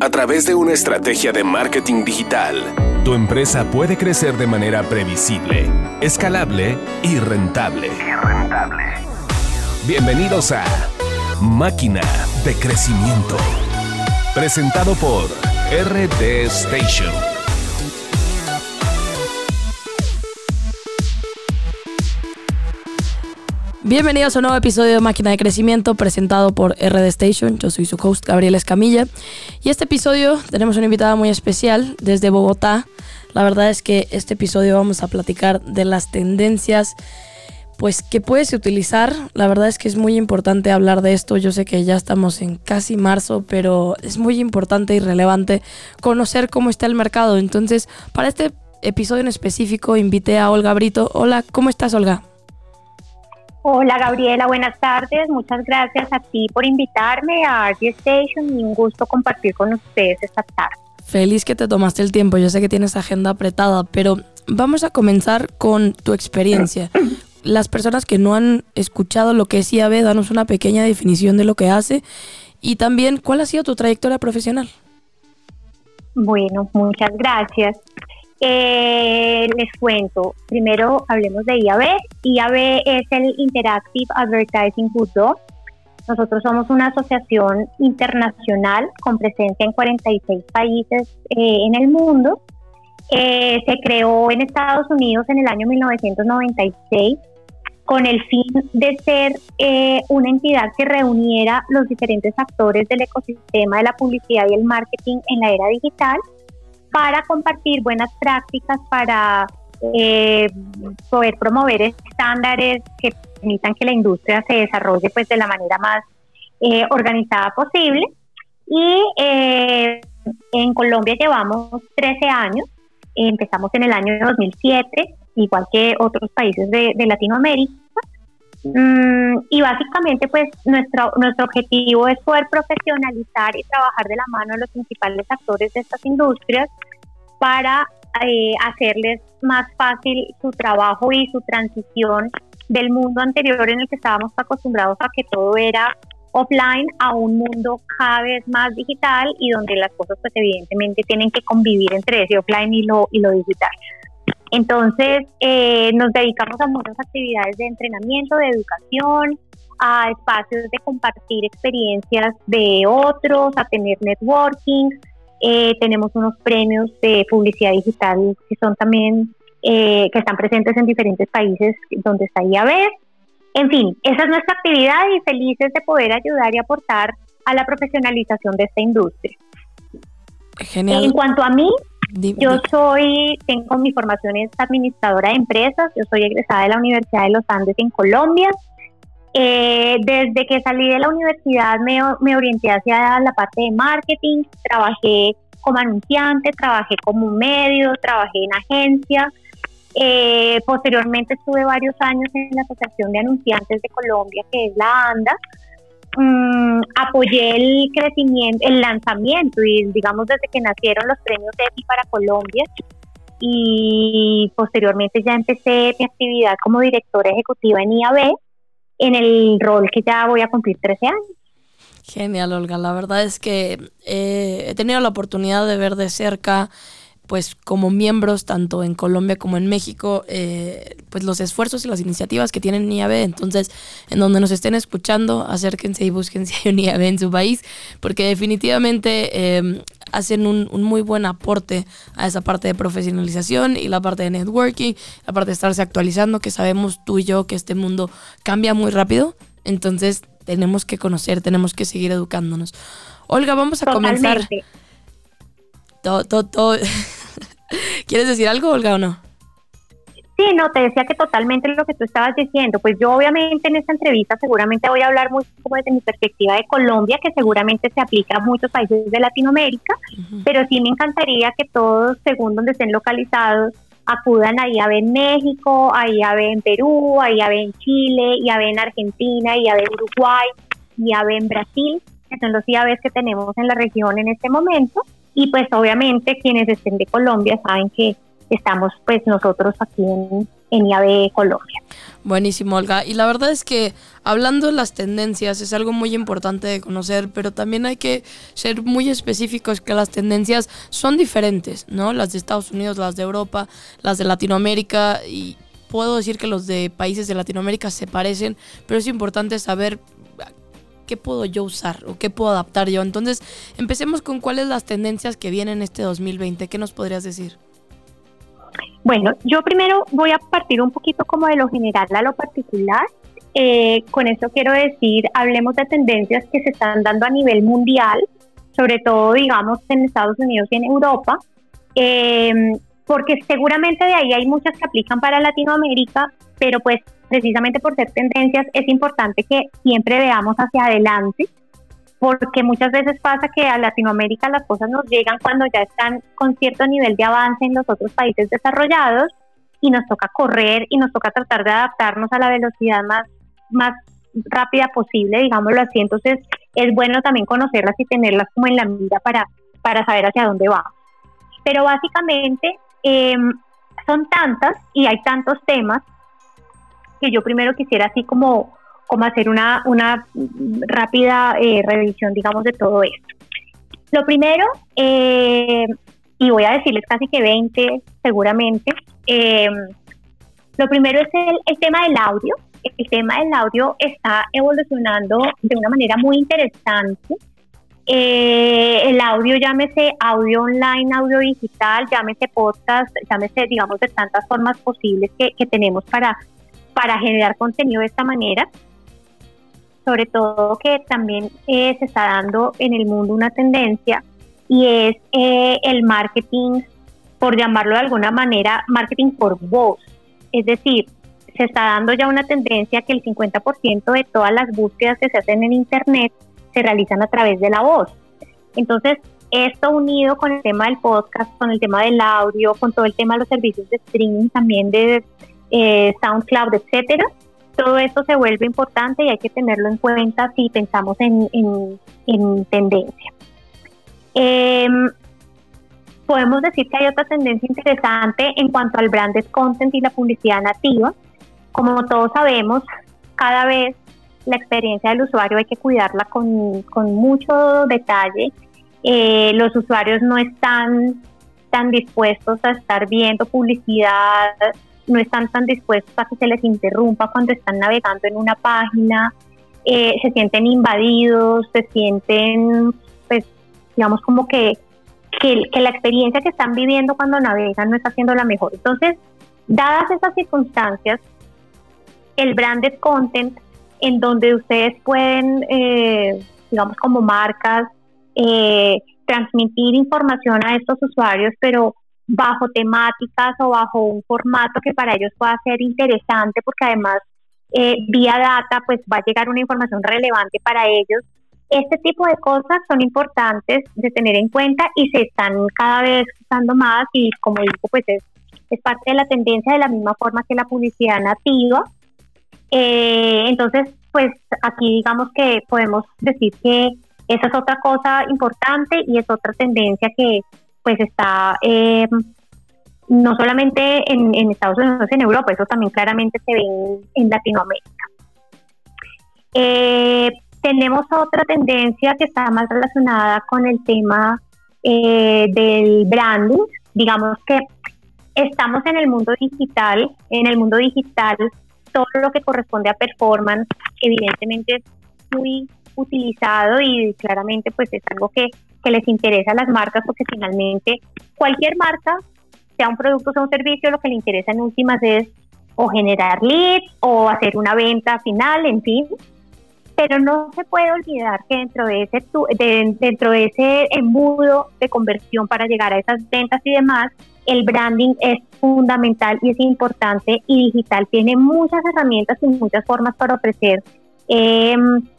A través de una estrategia de marketing digital, tu empresa puede crecer de manera previsible, escalable y rentable. Bienvenidos a Máquina de Crecimiento. Presentado por RD Station. Bienvenidos a un nuevo episodio de Máquina de Crecimiento presentado por RD Station. Yo soy su host Gabriel Escamilla y este episodio tenemos una invitada muy especial desde Bogotá. La verdad es que este episodio vamos a platicar de las tendencias pues que puedes utilizar. La verdad es que es muy importante hablar de esto. Yo sé que ya estamos en casi marzo, pero es muy importante y relevante conocer cómo está el mercado. Entonces, para este episodio en específico invité a Olga Brito. Hola, ¿cómo estás Olga? Hola Gabriela, buenas tardes. Muchas gracias a ti por invitarme a RG Station y un gusto compartir con ustedes esta tarde. Feliz que te tomaste el tiempo. Yo sé que tienes agenda apretada, pero vamos a comenzar con tu experiencia. Las personas que no han escuchado lo que es IAB, danos una pequeña definición de lo que hace y también cuál ha sido tu trayectoria profesional. Bueno, muchas gracias. Eh, les cuento, primero hablemos de IAB. IAB es el Interactive Advertising Bureau. Nosotros somos una asociación internacional con presencia en 46 países eh, en el mundo. Eh, se creó en Estados Unidos en el año 1996 con el fin de ser una entidad que reuniera los diferentes actores del ecosistema de la publicidad y el marketing en la era digital para compartir buenas prácticas, para eh, poder promover estándares que permitan que la industria se desarrolle pues de la manera más eh, organizada posible. Y eh, en Colombia llevamos 13 años, empezamos en el año 2007, igual que otros países de, Latinoamérica. Mm, y básicamente, pues nuestro, nuestro objetivo es poder profesionalizar y trabajar de la mano de los principales actores de estas industrias para eh, hacerles más fácil su trabajo y su transición del mundo anterior en el que estábamos acostumbrados a que todo era offline a un mundo cada vez más digital y donde las cosas pues evidentemente tienen que convivir entre ese offline y lo, y lo digital. Entonces eh, nos dedicamos a muchas actividades de entrenamiento, de educación, a espacios de compartir experiencias de otros, a tener networking, eh, tenemos unos premios de publicidad digital que son también, eh, que están presentes en diferentes países donde está IAB. En fin, esa es nuestra actividad y felices de poder ayudar y aportar a la profesionalización de esta industria. Genial. En cuanto a mí, yo soy, tengo mi formación es administradora de empresas, yo soy egresada de la Universidad de los Andes en Colombia. Eh, desde que salí de la universidad me, me, orienté hacia la parte de marketing, trabajé como anunciante, trabajé como medio, trabajé en agencia. Eh, posteriormente estuve varios años en la Asociación de Anunciantes de Colombia, que es la ANDA. Mm, apoyé el crecimiento, el lanzamiento y digamos desde que nacieron los premios EPI para Colombia y posteriormente ya empecé mi actividad como directora ejecutiva en IAB en el rol que ya voy a cumplir 13 años. Genial, Olga. La verdad es que eh, he tenido la oportunidad de ver de cerca pues como miembros tanto en Colombia como en México, eh, pues los esfuerzos y las iniciativas que tienen IAB. Entonces, en donde nos estén escuchando, acérquense y busquen si hay un IAB en su país, porque definitivamente em, hacen un, un, muy buen aporte a esa parte de profesionalización y la parte de networking, la parte de estarse actualizando, que sabemos tú y yo que este mundo cambia muy rápido. Entonces, tenemos que conocer, tenemos que seguir educándonos. Olga, vamos a comenzar todo, todo, todo. ¿Quieres decir algo, Olga, o no? Sí, no, te decía que totalmente lo que tú estabas diciendo. Pues yo obviamente en esta entrevista seguramente voy a hablar mucho como desde mi perspectiva de Colombia, que seguramente se aplica a muchos países de Latinoamérica, pero sí me encantaría que todos, según donde estén localizados, acudan a IAB en México, a IAB en Perú, a IAB en Chile, IAB en Argentina, IAB en Uruguay, IAB en Brasil, que son los IABs que tenemos en la región en este momento y pues obviamente quienes estén de Colombia saben que estamos pues nosotros aquí en, en IAB Colombia. Buenísimo, Olga. Y la verdad es que hablando de las tendencias es algo muy importante de conocer, pero también hay que ser muy específicos que las tendencias son diferentes, ¿no? Las de Estados Unidos, las de Europa, las de Latinoamérica y puedo decir que los de países de Latinoamérica se parecen, pero es importante saber qué puedo yo usar o qué puedo adaptar yo. Entonces, empecemos con cuáles las tendencias que vienen este 2020. ¿Qué nos podrías decir? Bueno, yo primero voy a partir un poquito como de lo general a lo particular. Eh, con esto quiero decir, hablemos de tendencias que se están dando a nivel mundial, sobre todo, digamos, en Estados Unidos y en Europa, eh, porque seguramente de ahí hay muchas que aplican para Latinoamérica, pero pues precisamente por ser tendencias es importante que siempre veamos hacia adelante porque muchas veces pasa que a Latinoamérica las cosas nos llegan cuando ya están con cierto nivel de avance en los otros países desarrollados y nos toca correr y nos toca tratar de adaptarnos a la velocidad más, más rápida posible, digámoslo así. Entonces es bueno también conocerlas y tenerlas como en la mira para, para saber hacia dónde vamos. Pero básicamente em, son tantas y hay tantos temas que yo primero quisiera así como como hacer una, una rápida eh, revisión, digamos, de todo esto. Lo primero, eh, y voy a decirles casi que 20 seguramente, eh, lo primero es el, el, tema del audio. El tema del audio está evolucionando de una manera muy interesante. El audio, llámese audio online, audio digital, llámese podcast, llámese, digamos, de tantas formas posibles que, que tenemos para, para generar contenido de esta manera sobre todo que también eh, se está dando en el mundo una tendencia y es eh, el marketing, por llamarlo de alguna manera, marketing por voz. Es decir, se está dando ya una tendencia que el 50% de todas las búsquedas que se hacen en Internet se realizan a través de la voz. Entonces, esto unido con el tema del podcast, con el tema del audio, con todo el tema de los servicios de streaming también de eh, SoundCloud, etcétera, todo esto se vuelve importante y hay que tenerlo en cuenta si pensamos en, tendencia. Em, podemos decir que hay otra tendencia interesante en cuanto al branded content y la publicidad nativa. Como todos sabemos, cada vez la experiencia del usuario hay que cuidarla con, mucho detalle. Eh, los usuarios no están tan dispuestos a estar viendo publicidad no están tan dispuestos a que se les interrumpa cuando están navegando en una página, eh, se sienten invadidos, se sienten, pues, digamos como que, que, la experiencia que están viviendo cuando navegan no está siendo la mejor. Entonces, dadas esas circunstancias, el branded content en donde ustedes pueden, eh, digamos como marcas, eh, transmitir información a estos usuarios, pero bajo temáticas o bajo un formato que para ellos pueda ser interesante porque además eh, vía data pues va a llegar una información relevante para ellos. Este tipo de cosas son importantes de tener en cuenta y se están cada vez usando más y como digo pues es, es parte de la tendencia de la misma forma que la publicidad nativa. Eh, entonces pues aquí digamos que podemos decir que esa es otra cosa importante y es otra tendencia que, pues está eh, no solamente en, Estados Unidos, en Europa, eso también claramente se ve en, Latinoamérica. Eh, tenemos otra tendencia que está más relacionada con el tema eh, del branding. Digamos que estamos en el mundo digital, en el mundo digital todo lo que corresponde a performance evidentemente es muy utilizado y claramente pues es algo que, les interesa a las marcas porque finalmente cualquier marca, sea un producto o sea un servicio, lo que le interesa en últimas es o generar leads o hacer una venta final, en fin. Pero no se puede olvidar que dentro de ese dentro de ese embudo de conversión para llegar a esas ventas y demás, el branding es fundamental y es importante y digital tiene muchas herramientas y muchas formas para ofrecer eh,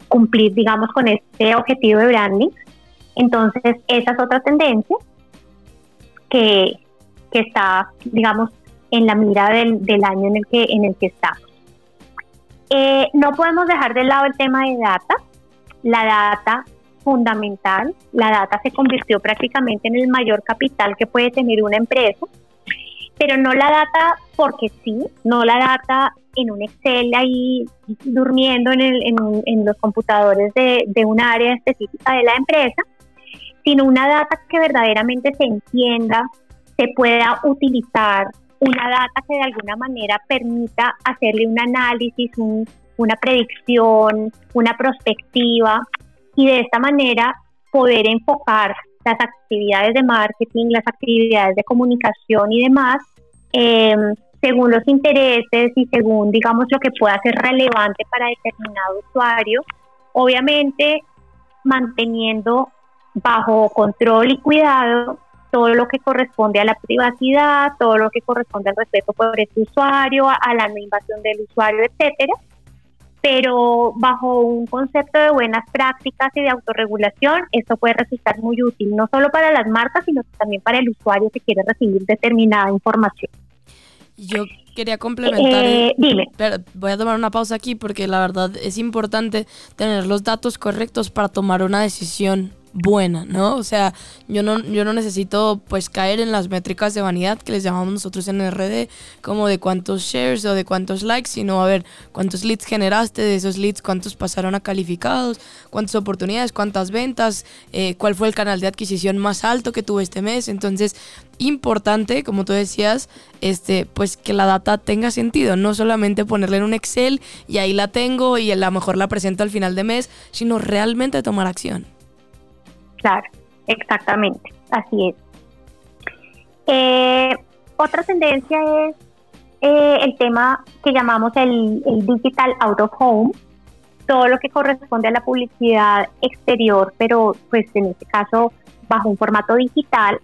cumplir, digamos, con este objetivo de branding. Entonces, esa es otra tendencia que, que está, digamos, en la mira del, del, año en el que, en el que estamos. Eh, no podemos dejar de lado el tema de data. La data fundamental, la data se convirtió prácticamente en el mayor capital que puede tener una empresa. pero no la data porque sí, no la data en un Excel ahí durmiendo en, los computadores de, de un área específica de la empresa, sino una data que verdaderamente se entienda, se pueda utilizar, una data que de alguna manera permita hacerle un análisis, una predicción, una perspectiva y de esta manera poder enfocar las actividades de marketing, las actividades de comunicación y demás, em, según los intereses y según, digamos, lo que pueda ser relevante para determinado usuario, obviamente manteniendo bajo control y cuidado todo lo que corresponde a la privacidad, todo lo que corresponde al respeto por este usuario, a la no invasión del usuario, etcétera, pero bajo un concepto de buenas prácticas y de autorregulación, esto puede resultar muy útil, no solo para las marcas, sino también para el usuario que quiere recibir determinada información. Yo quería complementar. Eh, dime. Voy a tomar una pausa aquí porque la verdad es importante tener los datos correctos para tomar una decisión buena, ¿no? O sea, yo no, yo no necesito pues caer en las métricas de vanidad que les llamamos nosotros en RD, como de cuántos shares o de cuántos likes, sino a ver cuántos leads generaste, de esos leads cuántos pasaron a calificados, cuántas oportunidades, cuántas ventas, eh, cuál fue el canal de adquisición más alto que tuve este mes. Entonces, importante, como tú decías, este, pues que la data tenga sentido, no solamente ponerla en un Excel y ahí la tengo y a lo mejor la presento al final de mes, sino realmente tomar acción. Claro, exactamente, así es. Eh, otra tendencia es eh, el tema que llamamos el, digital out of home, todo lo que corresponde a la publicidad exterior, pero pues en este caso bajo un formato digital.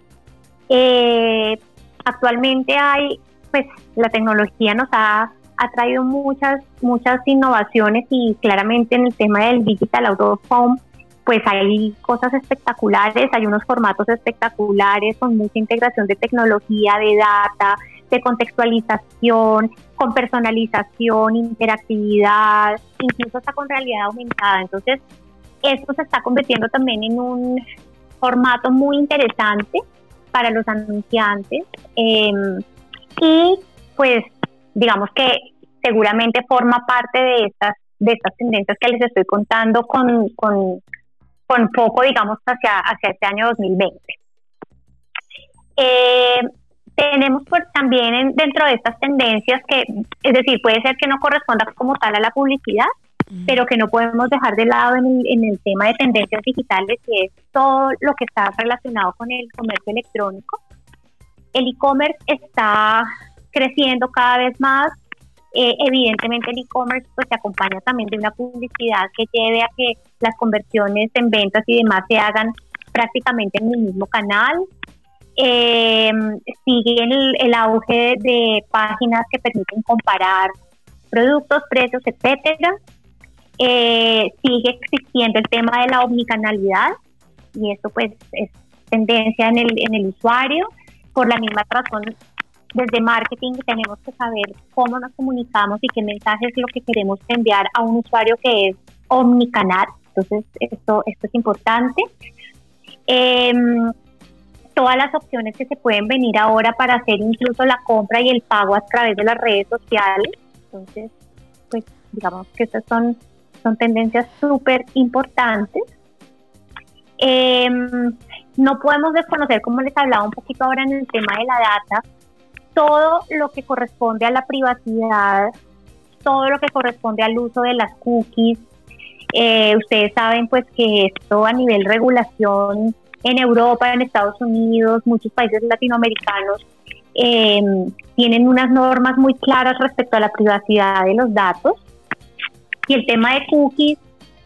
Eh, actualmente hay, pues la tecnología nos ha, ha, traído muchas, muchas innovaciones y claramente en el tema del digital out of home pues hay cosas espectaculares, hay unos formatos espectaculares con mucha integración de tecnología, de data, de contextualización, con personalización, interactividad, incluso hasta con realidad aumentada. Entonces, esto se está convirtiendo también en un formato muy interesante para los anunciantes em, y pues digamos que seguramente forma parte de estas de estas tendencias que les estoy contando con, con con foco, digamos, hacia, hacia este año 2020. Eh, tenemos pues, también dentro de estas tendencias que, es decir, puede ser que no corresponda como tal a la publicidad, pero que no podemos dejar de lado en el, en el tema de tendencias digitales, que es todo lo que está relacionado con el comercio electrónico. El e-commerce está creciendo cada vez más, eh, evidentemente el e-commerce pues se acompaña también de una publicidad que lleve a que las conversiones en ventas y demás se hagan prácticamente en el mismo canal. Eh, sigue el, auge de páginas que permiten comparar productos, precios, etcétera. Eh, sigue existiendo el tema de la omnicanalidad y esto pues es tendencia en el, en el usuario. Por la misma razón desde marketing tenemos que saber cómo nos comunicamos y qué mensaje es lo que queremos enviar a un usuario que es omnicanal. Entonces, esto, esto es importante. Em, todas las opciones que se pueden venir ahora para hacer incluso la compra y el pago a través de las redes sociales. Entonces, pues digamos que estas son, son tendencias súper importantes. Em, no podemos desconocer, como les hablaba un poquito ahora en el tema de la data, todo lo que corresponde a la privacidad, todo lo que corresponde al uso de las cookies. Eh, ustedes saben pues que esto a nivel regulación en Europa, en Estados Unidos, muchos países latinoamericanos em, tienen unas normas muy claras respecto a la privacidad de los datos. Y el tema de cookies,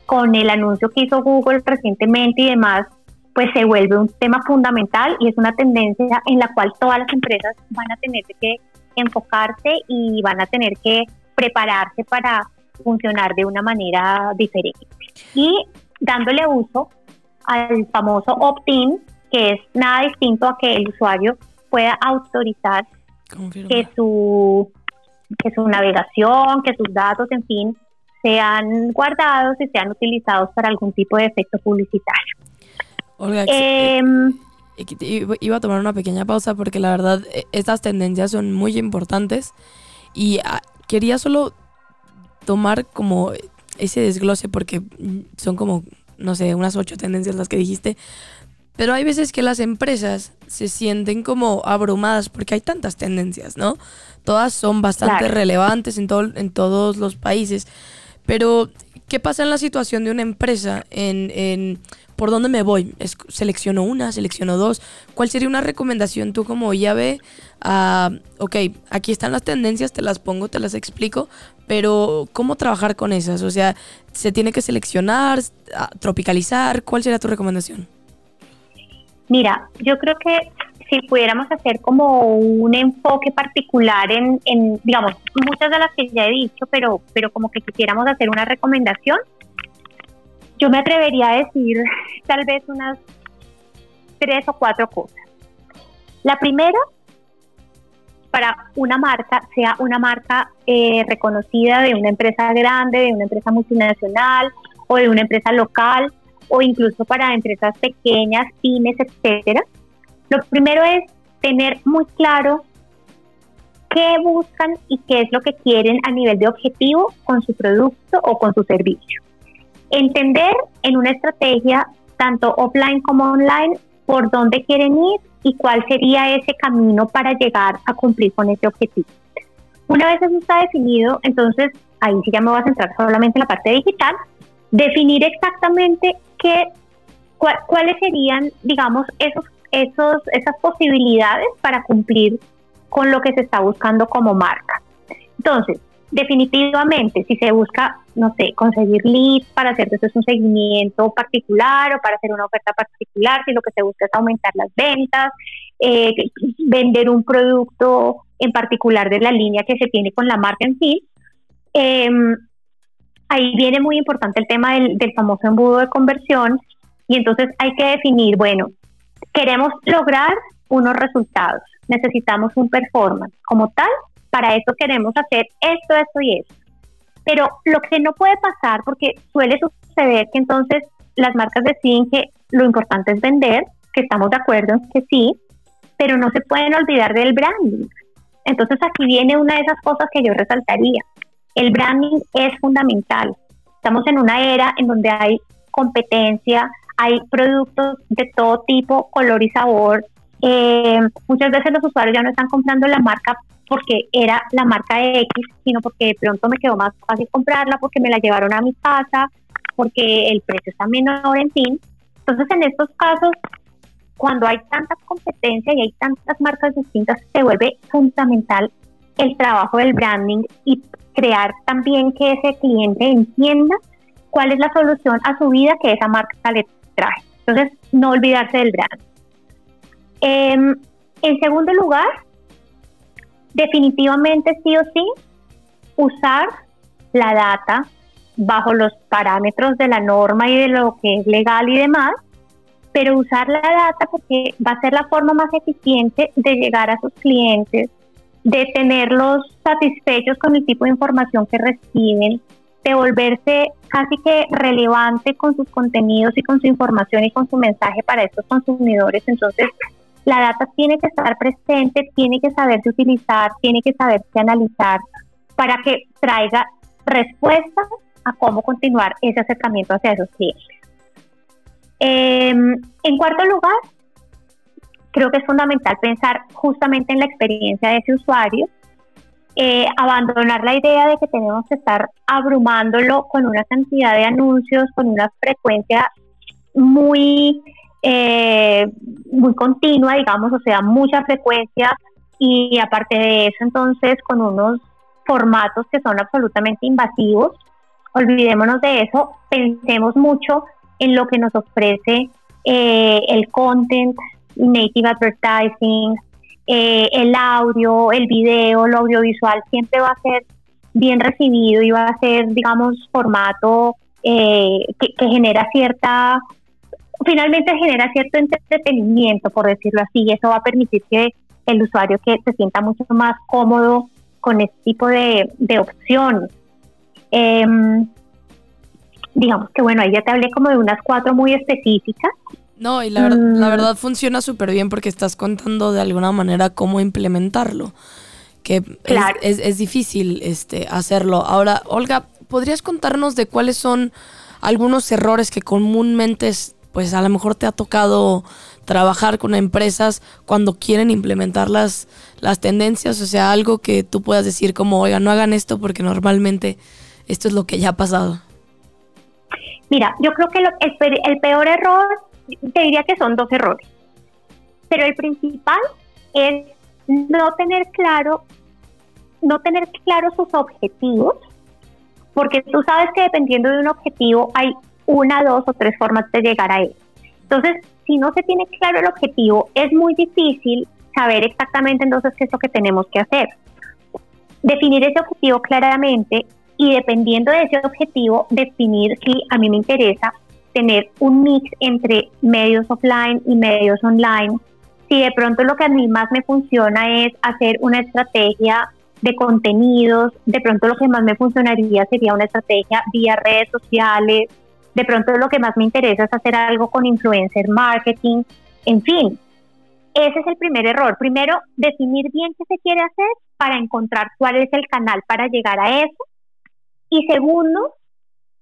con el anuncio que hizo Google recientemente y demás, pues se vuelve un tema fundamental y es una tendencia en la cual todas las empresas van a tener que enfocarse y van a tener que prepararse para funcionar de una manera diferente. Y dándole uso al famoso opt-in, que es nada distinto a que el usuario pueda autorizar que su, que su navegación, que sus datos, en fin, sean guardados y sean utilizados para algún tipo de efecto publicitario. Olga, em, iba a tomar una pequeña pausa porque la verdad e, estas tendencias son muy importantes y ah, quería solo tomar como ese desglose porque son como, no sé, unas ocho tendencias las que dijiste. Pero hay veces que las empresas se sienten como abrumadas porque hay tantas tendencias, ¿no? Todas son bastante relevantes en, todo, en todos los países. Pero, ¿qué pasa en la situación de una empresa? En, en ¿Por dónde me voy? ¿Selecciono una? ¿Selecciono dos? ¿Cuál sería una recomendación tú como llave? A, ok, aquí están las tendencias, te las pongo, te las explico, pero ¿cómo trabajar con esas? O sea, ¿se tiene que seleccionar, tropicalizar? ¿Cuál sería tu recomendación? Mira, yo creo que si pudiéramos hacer como un enfoque particular en, digamos, muchas de las que ya he dicho, pero, pero como que quisiéramos hacer una recomendación, yo me atrevería a decir tal vez unas tres o cuatro cosas. La primera, para una marca, sea una marca eh, reconocida de una empresa grande, de una empresa multinacional o de una empresa local o incluso para empresas pequeñas, pymes, etcétera. Lo primero es tener muy claro qué buscan y qué es lo que quieren a nivel de objetivo con su producto o con su servicio. Entender en una estrategia, tanto offline como online, por dónde quieren ir y cuál sería ese camino para llegar a cumplir con ese objetivo. Una vez eso está definido, entonces ahí sí ya me voy a centrar solamente en la parte digital, definir exactamente qué, cuáles serían, digamos, esos, esas posibilidades para cumplir con lo que se está buscando como marca. Entonces, definitivamente, si se busca, no sé, conseguir leads para hacer un seguimiento particular o para hacer una oferta particular, si lo que se busca es aumentar las ventas, eh, vender un producto en particular de la línea que se tiene con la marca en sí, em, ahí viene muy importante el tema del, del famoso embudo de conversión y entonces hay que definir, bueno, queremos lograr unos resultados, necesitamos un performance como tal para eso queremos hacer esto, esto y esto. Pero lo que no puede pasar, porque suele suceder que entonces las marcas deciden que lo importante es vender, que estamos de acuerdo en que sí, pero no se pueden olvidar del branding. Entonces aquí viene una de esas cosas que yo resaltaría. El branding es fundamental. Estamos en una era en donde hay competencia, hay productos de todo tipo, color y sabor. Eh, muchas veces los usuarios ya no están comprando la marca porque era la marca X, sino porque de pronto me quedó más fácil comprarla, porque me la llevaron a mi casa, porque el precio está menor, en fin. Entonces, en estos casos, cuando hay tanta competencia y hay tantas marcas distintas, se vuelve fundamental el trabajo del branding y crear también que ese cliente entienda cuál es la solución a su vida que esa marca le trae. Entonces, no olvidarse del branding. Em, en segundo lugar, definitivamente sí o sí usar la data bajo los parámetros de la norma y de lo que es legal y demás, pero usar la data porque va a ser la forma más eficiente de llegar a sus clientes, de tenerlos satisfechos con el tipo de información que reciben, de volverse casi que relevante con sus contenidos y con su información y con su mensaje para estos consumidores. Entonces, la data tiene que estar presente, tiene que saberse utilizar, tiene que saberse analizar para que traiga respuestas a cómo continuar ese acercamiento hacia esos clientes. Em, en cuarto lugar, creo que es fundamental pensar justamente en la experiencia de ese usuario, eh, abandonar la idea de que tenemos que estar abrumándolo con una cantidad de anuncios, con una frecuencia muy eh, muy continua, digamos, o sea, mucha frecuencia y aparte de eso, entonces, con unos formatos que son absolutamente invasivos. Olvidémonos de eso, pensemos mucho en lo que nos ofrece eh, el content, native advertising, eh, el audio, el video, lo audiovisual, siempre va a ser bien recibido y va a ser, digamos, formato que, que genera cierta finalmente genera cierto entretenimiento, por decirlo así, y eso va a permitir que el usuario que se sienta mucho más cómodo con este tipo de, opciones. Em, digamos que bueno, ahí ya te hablé como de unas cuatro muy específicas. No, y la, la mm. verdad funciona súper bien porque estás contando de alguna manera cómo implementarlo, que es, es, difícil este, hacerlo. Ahora, Olga, ¿podrías contarnos de cuáles son algunos errores que comúnmente, pues a lo mejor te ha tocado trabajar con empresas cuando quieren implementar las, las tendencias? O sea, algo que tú puedas decir como, oiga, no hagan esto porque normalmente esto es lo que ya ha pasado. Mira, yo creo que el, peor error, te diría que son dos errores, pero el principal es no tener claro, no tener claro sus objetivos, porque tú sabes que dependiendo de un objetivo hay una, dos o tres formas de llegar a él. Entonces, si no se tiene claro el objetivo, es muy difícil saber exactamente entonces qué es lo que tenemos que hacer. Definir ese objetivo claramente y dependiendo de ese objetivo, definir si a mí me interesa tener un mix entre medios offline y medios online. Si de pronto lo que a mí más me funciona es hacer una estrategia de contenidos, de pronto lo que más me funcionaría sería una estrategia vía redes sociales, de pronto lo que más me interesa es hacer algo con influencer marketing, en fin. Ese es el primer error. Primero, definir bien qué se quiere hacer para encontrar cuál es el canal para llegar a eso y segundo,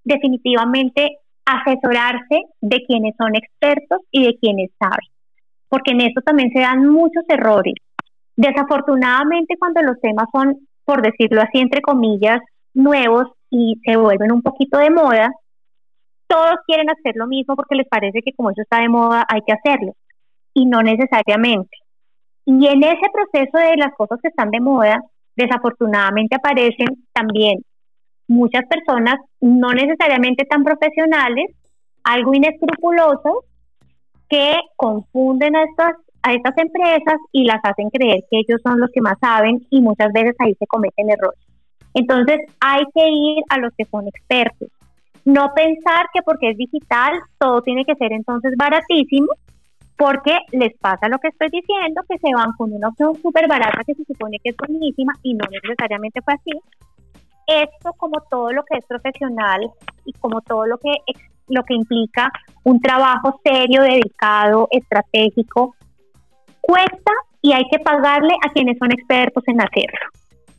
definitivamente asesorarse de quienes son expertos y de quienes saben, porque en eso también se dan muchos errores. Desafortunadamente cuando los temas son, por decirlo así, entre comillas, nuevos y se vuelven un poquito de moda, todos quieren hacer lo mismo porque les parece que como eso está de moda hay que hacerlo y no necesariamente. Y en ese proceso de las cosas que están de moda, desafortunadamente aparecen también muchas personas, no necesariamente tan profesionales, algo inescrupulosos, que confunden a estas, a estas empresas y las hacen creer que ellos son los que más saben y muchas veces ahí se cometen errores. Entonces hay que ir a los que son expertos. No pensar que porque es digital todo tiene que ser entonces baratísimo, porque les pasa lo que estoy diciendo, que se van con una opción súper barata que se supone que es buenísima y no necesariamente fue así, esto como todo lo que es profesional y como todo lo que lo que implica un trabajo serio, dedicado, estratégico, cuesta y hay que pagarle a quienes son expertos en hacerlo.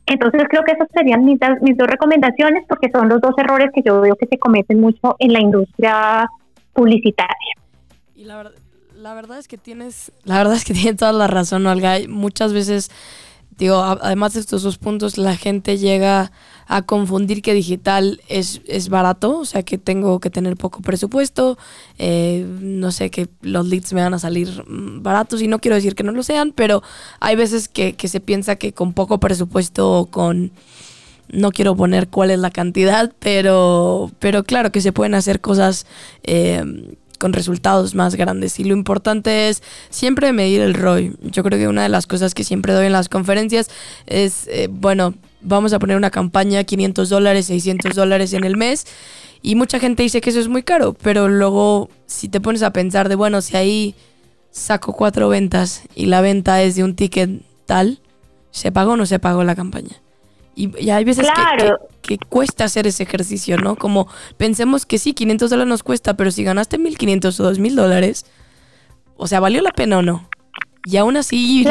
Entonces creo que esas serían mis, dos recomendaciones porque son los dos errores que yo veo que se cometen mucho en la industria publicitaria. Y la, la verdad es que tienes, la verdad es que tienes toda la razón, Olga. Muchas veces digo, además de estos dos puntos, la gente llega a confundir que digital es, es barato, o sea que tengo que tener poco presupuesto, eh, no sé, que los leads me van a salir mm, baratos y no quiero decir que no lo sean, pero hay veces que, se piensa que con poco presupuesto o con... No quiero poner cuál es la cantidad, pero, pero claro que se pueden hacer cosas eh, con resultados más grandes. Y lo importante es siempre medir el ROI. Yo creo que una de las cosas que siempre doy en las conferencias es, eh, bueno, vamos a poner una campaña 500 dólares, 600 dólares en el mes. Y mucha gente dice que eso es muy caro, pero luego si te pones a pensar de, bueno, si ahí saco cuatro ventas y la venta es de un ticket tal, ¿se pagó o no se pagó la campaña? Y, hay veces que, cuesta hacer ese ejercicio, ¿no? Como pensemos que sí, 500 dólares nos cuesta, pero si ganaste 1500 o 2000 dólares, o sea, ¿valió la pena o no? Y aún así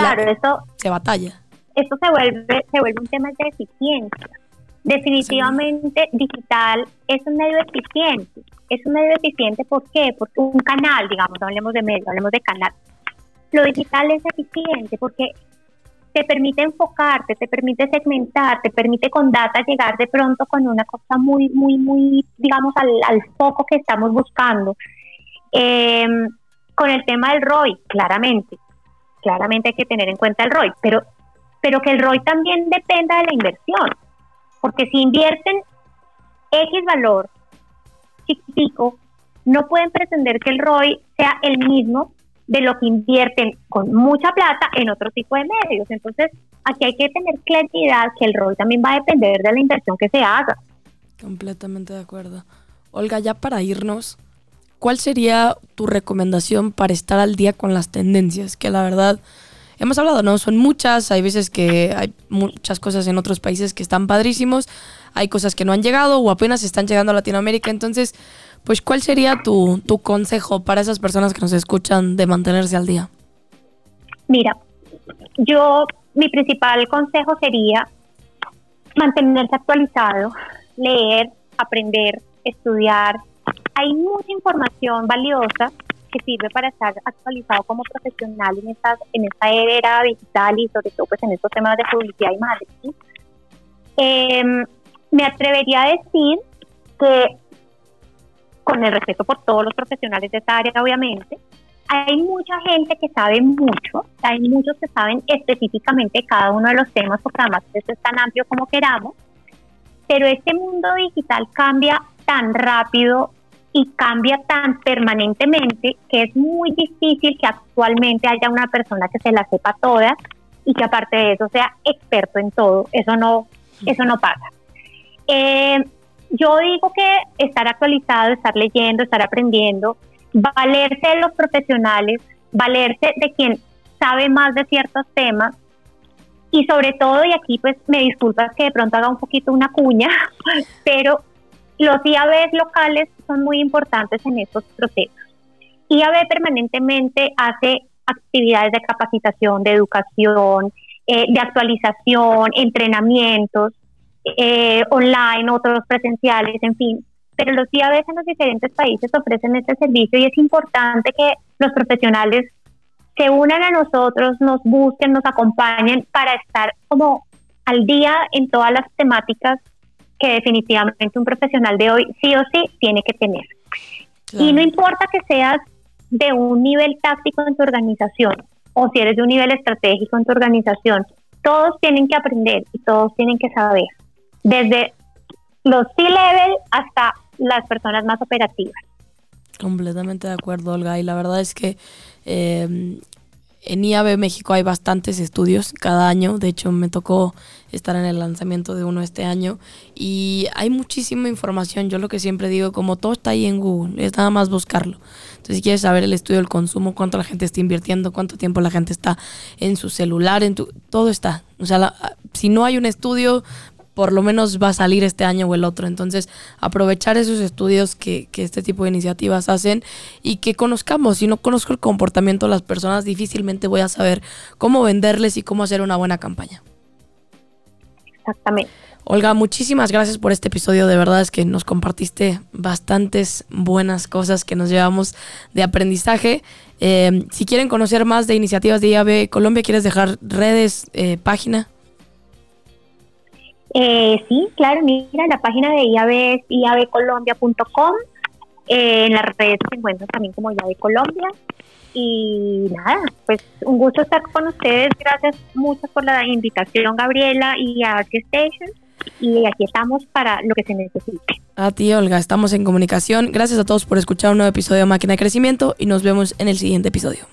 se batalla. Esto se vuelve, se vuelve un tema de eficiencia. Definitivamente digital es un medio eficiente. Es un medio eficiente, ¿por qué? Porque un canal, digamos, no hablemos de medio, hablemos de canal. Lo digital es eficiente porque te permite enfocarte, te permite segmentar, te permite con data llegar de pronto con una cosa muy, muy, muy, digamos, al, foco que estamos buscando. Em, con el tema del ROI, claramente, claramente hay que tener en cuenta el ROI, pero, pero que el ROI también dependa de la inversión, porque si invierten X valor chiquitico, no pueden pretender que el ROI sea el mismo de lo que invierten con mucha plata en otro tipo de medios. Entonces, aquí hay que tener claridad que el rol también va a depender de la inversión que se haga. Completamente de acuerdo. Olga, ya para irnos, ¿cuál sería tu recomendación para estar al día con las tendencias? Que la verdad, hemos hablado, ¿no? Son muchas, hay veces que hay muchas cosas en otros países que están padrísimos, hay cosas que no han llegado o apenas están llegando a Latinoamérica, entonces pues ¿cuál sería tu, tu consejo para esas personas que nos escuchan de mantenerse al día? Mira, yo, mi principal consejo sería mantenerse actualizado, leer, aprender, estudiar. Hay mucha información valiosa que sirve para estar actualizado como profesional en esta, en esta era digital y sobre todo pues en estos temas de publicidad y marketing. Em, me atrevería a decir que, con el respeto por todos los profesionales de esta área, obviamente, hay mucha gente que sabe mucho, hay muchos que saben específicamente cada uno de los temas, porque además esto es tan amplio como queramos, pero este mundo digital cambia tan rápido y cambia tan permanentemente que es muy difícil que actualmente haya una persona que se la sepa toda y que aparte de eso sea experto en todo. Eso no, eso no pasa. Eh, yo digo que estar actualizado, estar leyendo, estar aprendiendo, valerse de los profesionales, valerse de quien sabe más de ciertos temas y sobre todo, y aquí pues me disculpas que de pronto haga un poquito una cuña, pero los IABs locales son muy importantes en estos procesos. IAB permanentemente hace actividades de capacitación, de educación, eh, de actualización, entrenamientos, eh, online, otros presenciales, en fin. Pero los IABs en los diferentes países ofrecen este servicio y es importante que los profesionales se unan a nosotros, nos busquen, nos acompañen para estar como al día en todas las temáticas que definitivamente un profesional de hoy sí o sí tiene que tener. Y no importa que seas de un nivel táctico en tu organización o si eres de un nivel estratégico en tu organización, todos tienen que aprender y todos tienen que saber, desde los C-level hasta las personas más operativas. Completamente de acuerdo, Olga. Y la verdad es que eh, en IAB México hay bastantes estudios cada año. De hecho, me tocó estar en el lanzamiento de uno este año. Y hay muchísima información. Yo lo que siempre digo, como todo está ahí en Google, es nada más buscarlo. Entonces, si quieres saber el estudio del consumo, cuánto la gente está invirtiendo, cuánto tiempo la gente está en su celular, en tu, todo está. O sea, si no hay un estudio, por lo menos va a salir este año o el otro. Entonces, aprovechar esos estudios que, que, este tipo de iniciativas hacen y que conozcamos. Si no conozco el comportamiento de las personas, difícilmente voy a saber cómo venderles y cómo hacer una buena campaña. Exactamente. Olga, muchísimas gracias por este episodio. De verdad es que nos compartiste bastantes buenas cosas que nos llevamos de aprendizaje. Eh, si quieren conocer más de iniciativas de IAB Colombia, ¿quieres dejar redes, eh, página? Eh, sí, claro, mira, la página de IAB es iabcolombia.com. Eh, en las redes se encuentran también como IAB Colombia. Y nada, pues un gusto estar con ustedes. Gracias mucho por la invitación, Gabriela, y a Station. Y aquí estamos para lo que se necesite. A ti, Olga, estamos en comunicación. Gracias a todos por escuchar un nuevo episodio de Máquina de Crecimiento y nos vemos en el siguiente episodio.